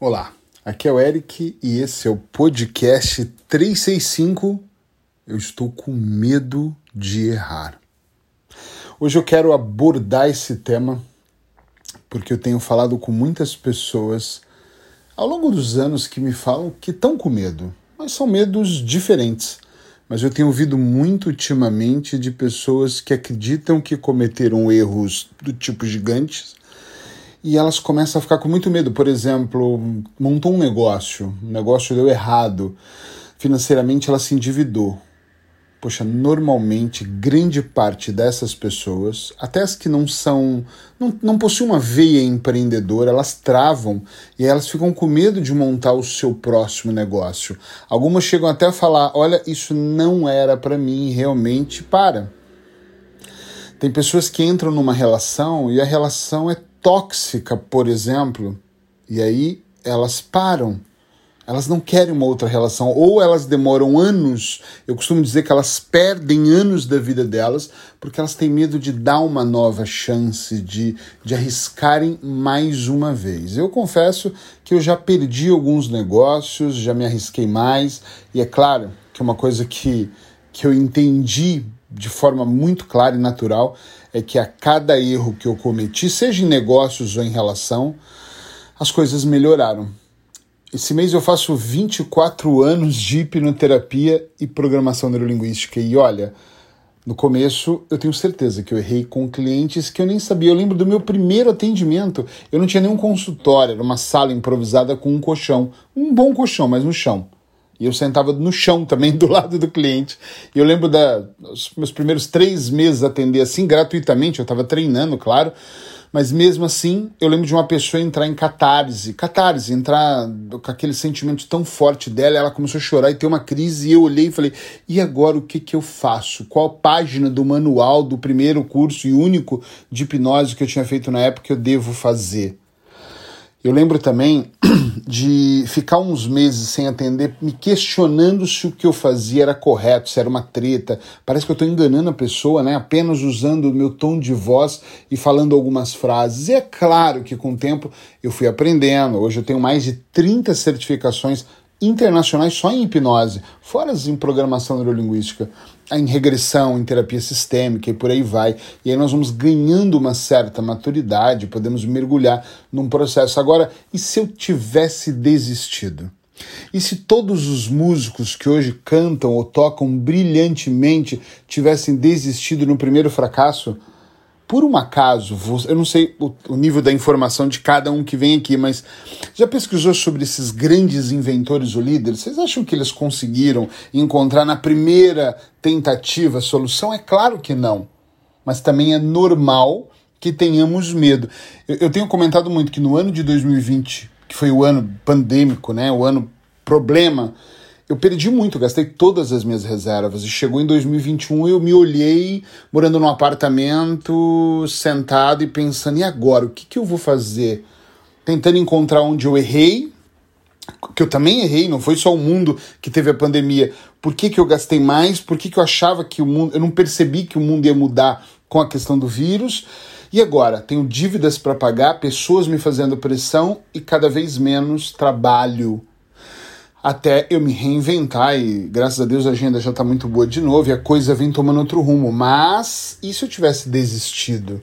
Olá, aqui é o Eric e esse é o podcast 365. Eu estou com medo de errar. Hoje eu quero abordar esse tema porque eu tenho falado com muitas pessoas ao longo dos anos que me falam que estão com medo, mas são medos diferentes. Mas eu tenho ouvido muito ultimamente de pessoas que acreditam que cometeram erros do tipo gigantes e elas começam a ficar com muito medo. Por exemplo, montou um negócio, o negócio deu errado, financeiramente ela se endividou. Poxa, normalmente grande parte dessas pessoas, até as que não são, não, não possuem uma veia empreendedora, elas travam e elas ficam com medo de montar o seu próximo negócio. Algumas chegam até a falar: olha, isso não era para mim, realmente para. Tem pessoas que entram numa relação e a relação é tóxica, por exemplo, e aí elas param. Elas não querem uma outra relação, ou elas demoram anos. Eu costumo dizer que elas perdem anos da vida delas porque elas têm medo de dar uma nova chance, de, de arriscarem mais uma vez. Eu confesso que eu já perdi alguns negócios, já me arrisquei mais, e é claro que uma coisa que, que eu entendi de forma muito clara e natural é que a cada erro que eu cometi, seja em negócios ou em relação, as coisas melhoraram. Esse mês eu faço 24 anos de hipnoterapia e programação neurolinguística. E olha, no começo eu tenho certeza que eu errei com clientes que eu nem sabia. Eu lembro do meu primeiro atendimento. Eu não tinha nenhum consultório, era uma sala improvisada com um colchão. Um bom colchão, mas no chão. E eu sentava no chão também, do lado do cliente. E eu lembro dos meus primeiros três meses atender assim, gratuitamente, eu estava treinando, claro. Mas mesmo assim, eu lembro de uma pessoa entrar em catarse. Catarse, entrar com aquele sentimento tão forte dela, ela começou a chorar e ter uma crise. E eu olhei e falei: e agora o que, que eu faço? Qual página do manual do primeiro curso e único de hipnose que eu tinha feito na época eu devo fazer? Eu lembro também de ficar uns meses sem atender, me questionando se o que eu fazia era correto, se era uma treta. Parece que eu estou enganando a pessoa, né? Apenas usando o meu tom de voz e falando algumas frases. E é claro que com o tempo eu fui aprendendo. Hoje eu tenho mais de 30 certificações internacionais só em hipnose, fora as em programação neurolinguística, em regressão, em terapia sistêmica e por aí vai. E aí nós vamos ganhando uma certa maturidade, podemos mergulhar num processo. Agora, e se eu tivesse desistido? E se todos os músicos que hoje cantam ou tocam brilhantemente tivessem desistido no primeiro fracasso? Por um acaso, eu não sei o, nível da informação de cada um que vem aqui, mas já pesquisou sobre esses grandes inventores ou líderes? Vocês acham que eles conseguiram encontrar na primeira tentativa a solução? É claro que não. Mas também é normal que tenhamos medo. Eu, eu tenho comentado muito que no ano de 2020, que foi o ano pandêmico, né, o ano problema, eu perdi muito, gastei todas as minhas reservas. E chegou em 2021 eu me olhei morando num apartamento, sentado e pensando: e agora? O que, que eu vou fazer? Tentando encontrar onde eu errei, que eu também errei, não foi só o mundo que teve a pandemia. Por que, que eu gastei mais? Por que, que eu achava que o mundo. Eu não percebi que o mundo ia mudar com a questão do vírus. E agora? Tenho dívidas para pagar, pessoas me fazendo pressão e cada vez menos trabalho até eu me reinventar e graças a Deus a agenda já está muito boa de novo e a coisa vem tomando outro rumo. Mas e se eu tivesse desistido?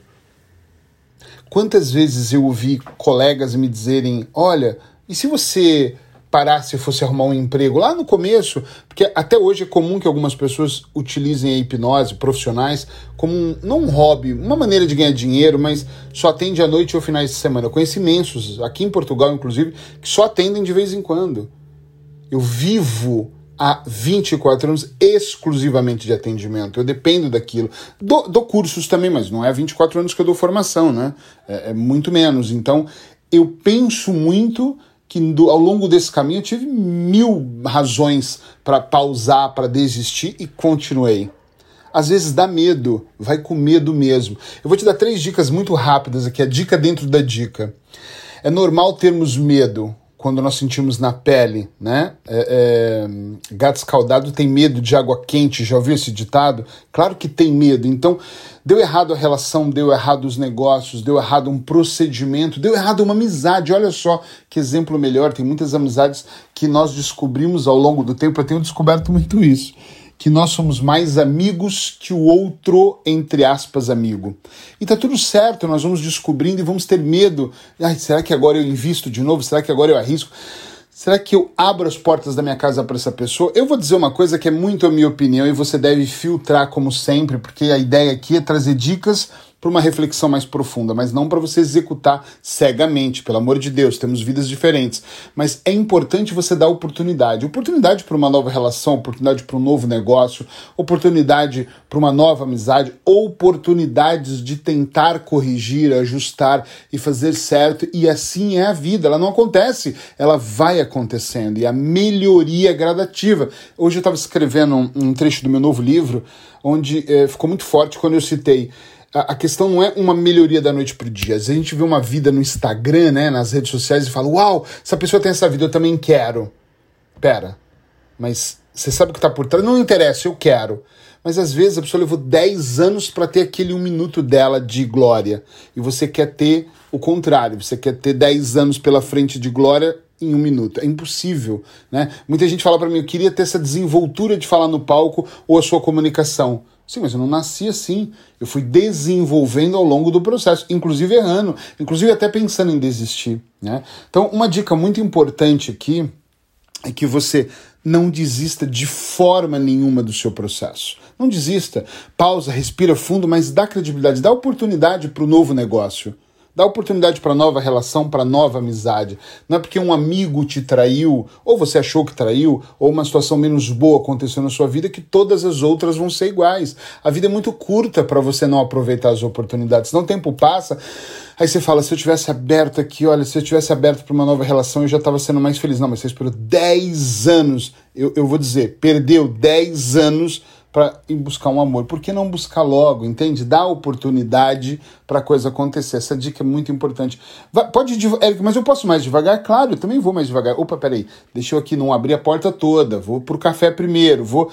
Quantas vezes eu ouvi colegas me dizerem: olha, e se você parasse e fosse arrumar um emprego lá no começo? Porque até hoje é comum que algumas pessoas utilizem a hipnose, profissionais, como um, não um hobby, uma maneira de ganhar dinheiro, mas só atende à noite ou finais de semana. Eu conheço imensos, aqui em Portugal inclusive, que só atendem de vez em quando. Eu vivo há 24 anos exclusivamente de atendimento. Eu dependo daquilo. Dou, dou, cursos também, mas não é 24 anos que eu dou formação, né? É, é muito menos. Então, eu penso muito que do, ao longo desse caminho eu tive mil razões para pausar, para desistir e continuei. Às vezes dá medo, vai com medo mesmo. Eu vou te dar três dicas muito rápidas aqui, a dica dentro da dica. É normal termos medo quando nós sentimos na pele, né? É, é, gato escaldado tem medo de água quente, já ouviu esse ditado? Claro que tem medo. Então, deu errado a relação, deu errado os negócios, deu errado um procedimento, deu errado uma amizade. Olha só que exemplo melhor. Tem muitas amizades que nós descobrimos ao longo do tempo. Eu tenho descoberto muito isso que nós somos mais amigos que o outro, entre aspas, amigo. E tá tudo certo, nós vamos descobrindo e vamos ter medo. Ai, será que agora eu invisto de novo? Será que agora eu arrisco? Será que eu abro as portas da minha casa para essa pessoa? Eu vou dizer uma coisa que é muito a minha opinião e você deve filtrar como sempre, porque a ideia aqui é trazer dicas para uma reflexão mais profunda, mas não para você executar cegamente, pelo amor de Deus, temos vidas diferentes. Mas é importante você dar oportunidade. Oportunidade para uma nova relação, oportunidade para um novo negócio, oportunidade para uma nova amizade, oportunidades de tentar corrigir, ajustar e fazer certo. E assim é a vida. Ela não acontece, ela vai acontecendo. E a melhoria é gradativa. Hoje eu estava escrevendo um, um, trecho do meu novo livro, onde eh, ficou muito forte quando eu citei a, questão não é uma melhoria da noite pro dia. Às vezes a gente vê uma vida no Instagram, né, nas redes sociais e fala: "Uau, essa pessoa tem essa vida, eu também quero". Pera. Mas você sabe o que tá por trás? Não interessa, eu quero. Mas às vezes a pessoa levou 10 anos para ter aquele um minuto dela de glória. E você quer ter o contrário, você quer ter 10 anos pela frente de glória em um minuto. É impossível, né? Muita gente fala para mim, eu queria ter essa desenvoltura de falar no palco ou a sua comunicação. Sim, mas eu não nasci assim. Eu fui desenvolvendo ao longo do processo, inclusive errando, inclusive até pensando em desistir. Né? Então, uma dica muito importante aqui é que você não desista de forma nenhuma do seu processo. Não desista. Pausa, respira fundo, mas dá credibilidade, dá oportunidade para o novo negócio. Dá oportunidade para nova relação, para nova amizade. Não é porque um amigo te traiu, ou você achou que traiu, ou uma situação menos boa aconteceu na sua vida, que todas as outras vão ser iguais. A vida é muito curta para você não aproveitar as oportunidades. Não o tempo passa, aí você fala: se eu tivesse aberto aqui, olha, se eu tivesse aberto para uma nova relação, eu já estava sendo mais feliz. Não, mas você esperou 10 anos. Eu, eu vou dizer, perdeu 10 anos para ir buscar um amor. Por que não buscar logo, entende? Dá oportunidade para a coisa acontecer. Essa dica é muito importante. Vai, pode ir Eric, mas eu posso mais devagar? Claro, eu também vou mais devagar. Opa, peraí, deixa eu aqui não abrir a porta toda. Vou pro café primeiro, vou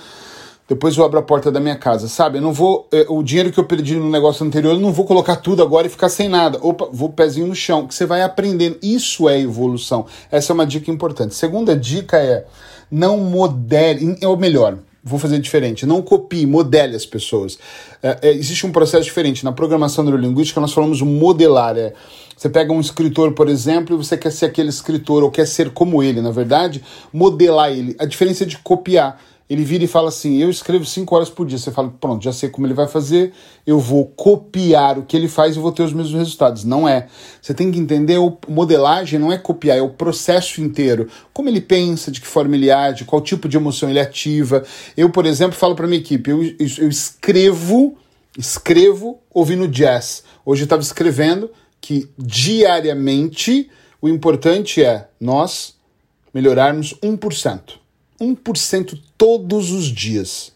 depois eu abro a porta da minha casa, sabe? Eu não vou. Eh, o dinheiro que eu perdi no negócio anterior, eu não vou colocar tudo agora e ficar sem nada. Opa, vou pezinho no chão, que você vai aprendendo. Isso é evolução. Essa é uma dica importante. Segunda dica é não modere, ou melhor, vou fazer diferente. Não copie, modele as pessoas. É, é, existe um processo diferente. Na programação neurolinguística, nós falamos modelar. É, você pega um escritor, por exemplo, e você quer ser aquele escritor, ou quer ser como ele, na verdade, modelar ele. A diferença é de copiar ele vira e fala assim: Eu escrevo cinco horas por dia. Você fala, pronto, já sei como ele vai fazer, eu vou copiar o que ele faz e vou ter os mesmos resultados. Não é. Você tem que entender: o modelagem não é copiar, é o processo inteiro. Como ele pensa, de que forma ele age, qual tipo de emoção ele ativa. Eu, por exemplo, falo para minha equipe: eu, eu escrevo, escrevo ouvindo jazz. Hoje eu estava escrevendo que diariamente o importante é nós melhorarmos 1%. 1% todos os dias.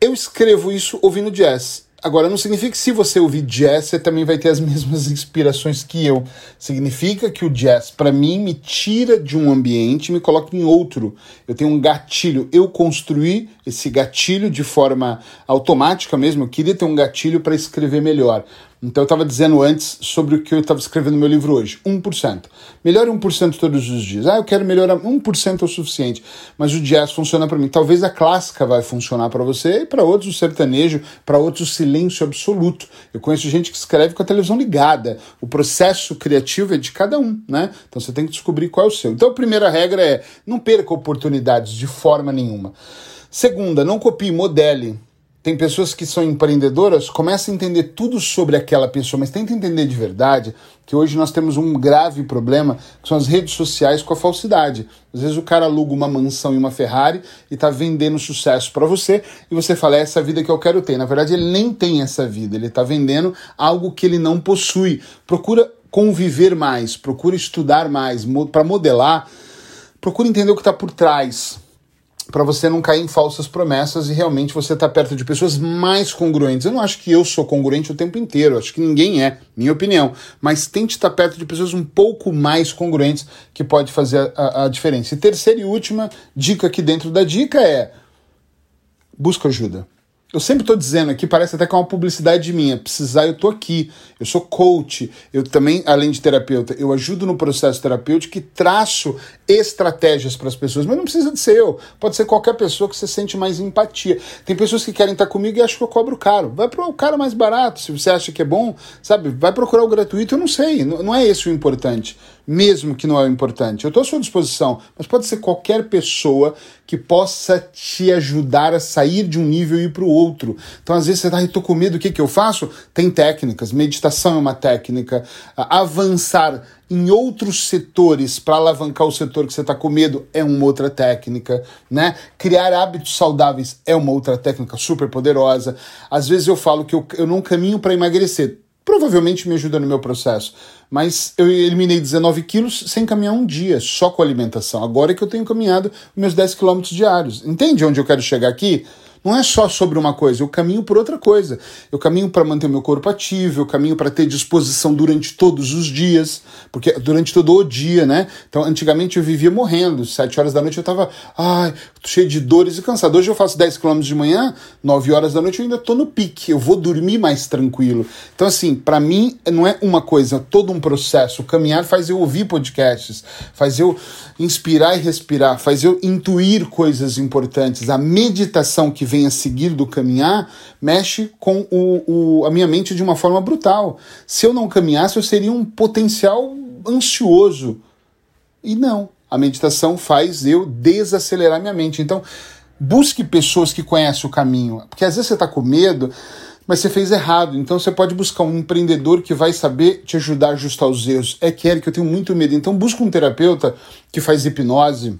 Eu escrevo isso ouvindo jazz. Agora, não significa que se você ouvir jazz, você também vai ter as mesmas inspirações que eu. Significa que o jazz, para mim, me tira de um ambiente e me coloca em outro. Eu tenho um gatilho. Eu construí esse gatilho de forma automática mesmo. Eu queria ter um gatilho para escrever melhor. Então eu estava dizendo antes sobre o que eu estava escrevendo no meu livro hoje. 1%. Melhore 1% todos os dias. Ah, eu quero melhorar 1% é o suficiente. Mas o jazz funciona para mim. Talvez a clássica vai funcionar para você e para outros o sertanejo, para outros o silêncio absoluto. Eu conheço gente que escreve com a televisão ligada. O processo criativo é de cada um, né? Então você tem que descobrir qual é o seu. Então a primeira regra é não perca oportunidades de forma nenhuma. Segunda, não copie, modele tem pessoas que são empreendedoras, começa a entender tudo sobre aquela pessoa, mas tenta entender de verdade que hoje nós temos um grave problema, que são as redes sociais com a falsidade. Às vezes o cara aluga uma mansão e uma Ferrari e está vendendo sucesso para você, e você fala, é essa vida que eu quero ter. Na verdade, ele nem tem essa vida, ele está vendendo algo que ele não possui. Procura conviver mais, procura estudar mais, para modelar, procura entender o que está por trás para você não cair em falsas promessas e realmente você estar tá perto de pessoas mais congruentes. Eu não acho que eu sou congruente o tempo inteiro, acho que ninguém é, minha opinião. Mas tente estar tá perto de pessoas um pouco mais congruentes que pode fazer a, a diferença. E terceira e última dica aqui dentro da dica é busca ajuda. Eu sempre estou dizendo aqui, parece até que é uma publicidade minha. Precisar, eu estou aqui. Eu sou coach. Eu também, além de terapeuta, eu ajudo no processo terapêutico e traço estratégias para as pessoas. Mas não precisa de ser eu. Pode ser qualquer pessoa que você sente mais empatia. Tem pessoas que querem estar comigo e acham que eu cobro caro. Vai para o cara mais barato. Se você acha que é bom, sabe? Vai procurar o gratuito. Eu não sei. Não é esse o importante mesmo que não é importante. Eu estou à sua disposição, mas pode ser qualquer pessoa que possa te ajudar a sair de um nível e ir para o outro. Então, às vezes, você está, estou com medo, o que, que eu faço? Tem técnicas, meditação é uma técnica, avançar em outros setores para alavancar o setor que você está com medo é uma outra técnica, né? Criar hábitos saudáveis é uma outra técnica super poderosa. Às vezes eu falo que eu, eu não caminho para emagrecer provavelmente me ajuda no meu processo. Mas eu eliminei 19 quilos sem caminhar um dia, só com alimentação. Agora é que eu tenho caminhado meus 10 quilômetros diários. Entende onde eu quero chegar aqui? Não é só sobre uma coisa, eu caminho por outra coisa. Eu caminho para manter meu corpo ativo, eu caminho para ter disposição durante todos os dias, porque durante todo o dia, né? Então, antigamente eu vivia morrendo, sete horas da noite eu tava, ai, cheio de dores e cansado. Hoje eu faço 10 km de manhã, 9 horas da noite eu ainda tô no pique, eu vou dormir mais tranquilo. Então, assim, para mim não é uma coisa, é todo um processo. Caminhar faz eu ouvir podcasts, faz eu inspirar e respirar, faz eu intuir coisas importantes. A meditação que vem a seguir do caminhar mexe com o, o, a minha mente de uma forma brutal. Se eu não caminhasse, eu seria um potencial ansioso. E não, a meditação faz eu desacelerar minha mente. Então, busque pessoas que conhecem o caminho, porque às vezes você está com medo, mas você fez errado. Então você pode buscar um empreendedor que vai saber te ajudar a ajustar os erros. É que, Eric, eu tenho muito medo. Então busca um terapeuta que faz hipnose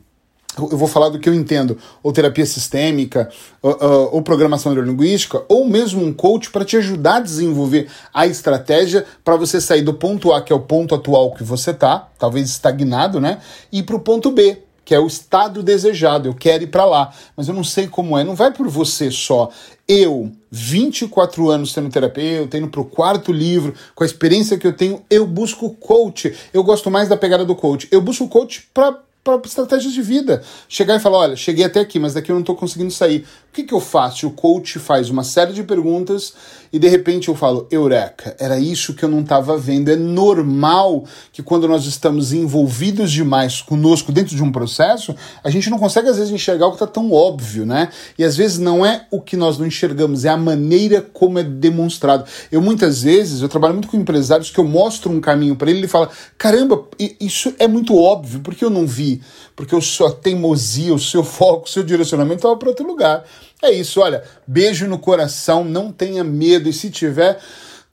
eu vou falar do que eu entendo, ou terapia sistêmica, ou, ou programação neurolinguística, ou mesmo um coach para te ajudar a desenvolver a estratégia para você sair do ponto A, que é o ponto atual que você tá, talvez estagnado, né, e para o ponto B, que é o estado desejado, eu quero ir para lá, mas eu não sei como é, não vai por você só. Eu, 24 anos sendo terapeuta, indo para o quarto livro, com a experiência que eu tenho, eu busco coach. Eu gosto mais da pegada do coach. Eu busco coach para para estratégias de vida. Chegar e falar: olha, cheguei até aqui, mas daqui eu não estou conseguindo sair. O que, que eu faço? O coach faz uma série de perguntas e de repente eu falo: Eureka, era isso que eu não estava vendo. É normal que quando nós estamos envolvidos demais conosco dentro de um processo, a gente não consegue às vezes enxergar o que está tão óbvio, né? E às vezes não é o que nós não enxergamos, é a maneira como é demonstrado. Eu muitas vezes, eu trabalho muito com empresários que eu mostro um caminho para ele ele fala: caramba, isso é muito óbvio, porque eu não vi? Porque o sua teimosia, o seu foco, o seu direcionamento estava para outro lugar. É isso, olha, beijo no coração, não tenha medo e se tiver,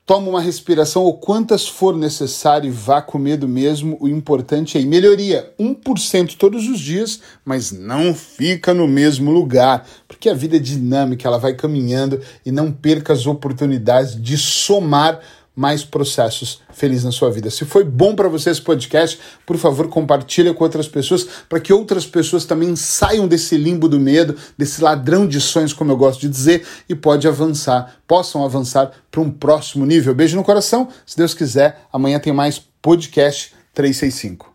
toma uma respiração ou quantas for necessário e vá com medo mesmo. O importante é melhoria, 1% todos os dias, mas não fica no mesmo lugar, porque a vida é dinâmica, ela vai caminhando e não perca as oportunidades de somar mais processos felizes na sua vida. Se foi bom para você esse podcast, por favor, compartilha com outras pessoas para que outras pessoas também saiam desse limbo do medo, desse ladrão de sonhos, como eu gosto de dizer, e pode avançar, possam avançar para um próximo nível. Beijo no coração. Se Deus quiser, amanhã tem mais podcast 365.